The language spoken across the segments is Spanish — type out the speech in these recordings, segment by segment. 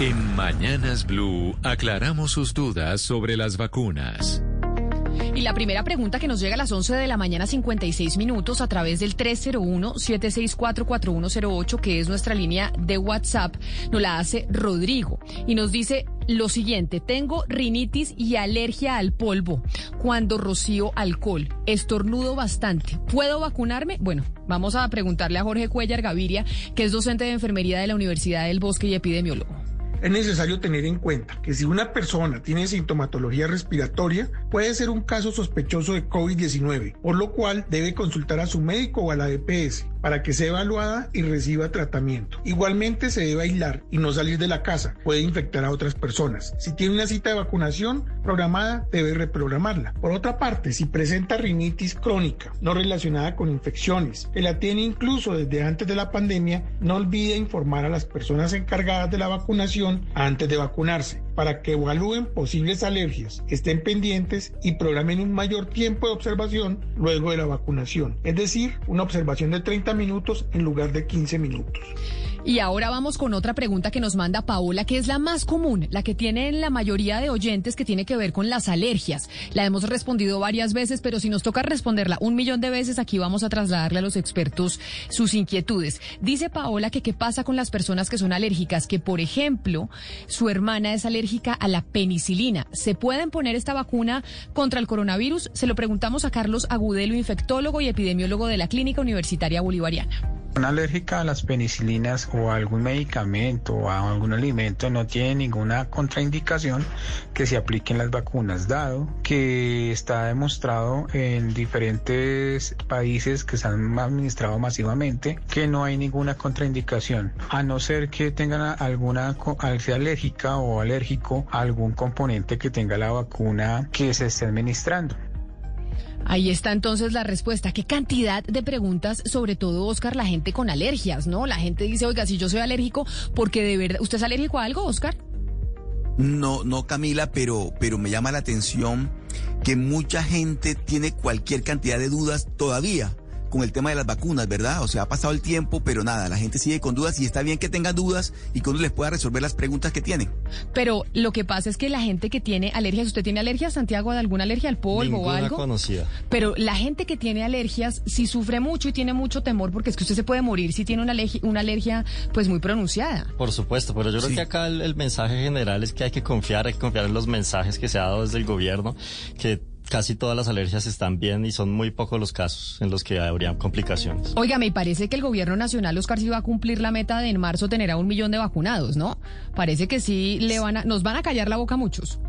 En Mañanas Blue aclaramos sus dudas sobre las vacunas. Y la primera pregunta que nos llega a las 11 de la mañana 56 minutos a través del 301-764-4108, que es nuestra línea de WhatsApp, nos la hace Rodrigo y nos dice lo siguiente, tengo rinitis y alergia al polvo cuando rocío alcohol, estornudo bastante, ¿puedo vacunarme? Bueno, vamos a preguntarle a Jorge Cuellar Gaviria, que es docente de enfermería de la Universidad del Bosque y epidemiólogo. Es necesario tener en cuenta que si una persona tiene sintomatología respiratoria, puede ser un caso sospechoso de COVID-19, por lo cual debe consultar a su médico o a la DPS para que sea evaluada y reciba tratamiento. Igualmente se debe aislar y no salir de la casa, puede infectar a otras personas. Si tiene una cita de vacunación programada, debe reprogramarla. Por otra parte, si presenta rinitis crónica no relacionada con infecciones, que la tiene incluso desde antes de la pandemia, no olvide informar a las personas encargadas de la vacunación antes de vacunarse para que evalúen posibles alergias, estén pendientes y programen un mayor tiempo de observación luego de la vacunación, es decir, una observación de 30 minutos en lugar de 15 minutos. Y ahora vamos con otra pregunta que nos manda Paola, que es la más común, la que tienen la mayoría de oyentes que tiene que ver con las alergias. La hemos respondido varias veces, pero si nos toca responderla un millón de veces, aquí vamos a trasladarle a los expertos sus inquietudes. Dice Paola que qué pasa con las personas que son alérgicas, que por ejemplo, su hermana es alérgica a la penicilina. ¿Se pueden poner esta vacuna contra el coronavirus? Se lo preguntamos a Carlos Agudelo, infectólogo y epidemiólogo de la Clínica Universitaria Bolivariana. Alérgica a las penicilinas o a algún medicamento o a algún alimento no tiene ninguna contraindicación que se apliquen las vacunas, dado que está demostrado en diferentes países que se han administrado masivamente que no hay ninguna contraindicación, a no ser que tengan alguna sea alérgica o alérgico a algún componente que tenga la vacuna que se esté administrando. Ahí está entonces la respuesta. ¿Qué cantidad de preguntas, sobre todo, Oscar, la gente con alergias, ¿no? La gente dice, oiga, si yo soy alérgico, porque de verdad, ¿usted es alérgico a algo, Oscar? No, no, Camila, pero, pero me llama la atención que mucha gente tiene cualquier cantidad de dudas todavía con el tema de las vacunas, ¿verdad? O sea, ha pasado el tiempo, pero nada, la gente sigue con dudas y está bien que tengan dudas y que uno les pueda resolver las preguntas que tienen. Pero lo que pasa es que la gente que tiene alergias, ¿usted tiene alergias, Santiago, de alguna alergia al polvo o algo? conocida. Pero la gente que tiene alergias, si sufre mucho y tiene mucho temor, porque es que usted se puede morir si tiene una alergia, una alergia pues muy pronunciada. Por supuesto, pero yo creo que acá el, el mensaje general es que hay que confiar, hay que confiar en los mensajes que se ha dado desde el gobierno, que casi todas las alergias están bien y son muy pocos los casos en los que habría complicaciones. Oiga, me parece que el gobierno nacional, Oscar, sí va a cumplir la meta de en marzo tener a un millón de vacunados, ¿no? Parece que sí le van a, nos van a callar la boca a muchos.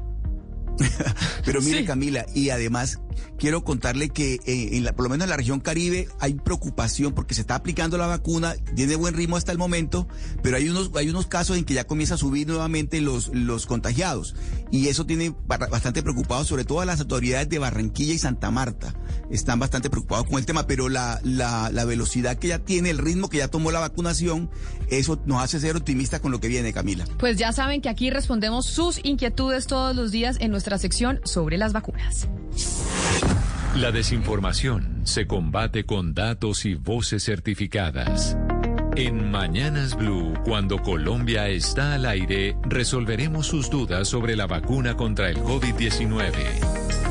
Pero mire, Camila, y además quiero contarle que eh, en la, por lo menos en la región Caribe hay preocupación porque se está aplicando la vacuna, tiene buen ritmo hasta el momento, pero hay unos, hay unos casos en que ya comienza a subir nuevamente los, los contagiados. Y eso tiene bastante preocupado, sobre todo a las autoridades de Barranquilla y Santa Marta. Están bastante preocupados con el tema, pero la, la, la velocidad que ya tiene, el ritmo que ya tomó la vacunación, eso nos hace ser optimistas con lo que viene, Camila. Pues ya saben que aquí respondemos sus inquietudes todos los días en nuestra sección sobre las vacunas. La desinformación se combate con datos y voces certificadas. En Mañanas Blue, cuando Colombia está al aire, resolveremos sus dudas sobre la vacuna contra el COVID-19.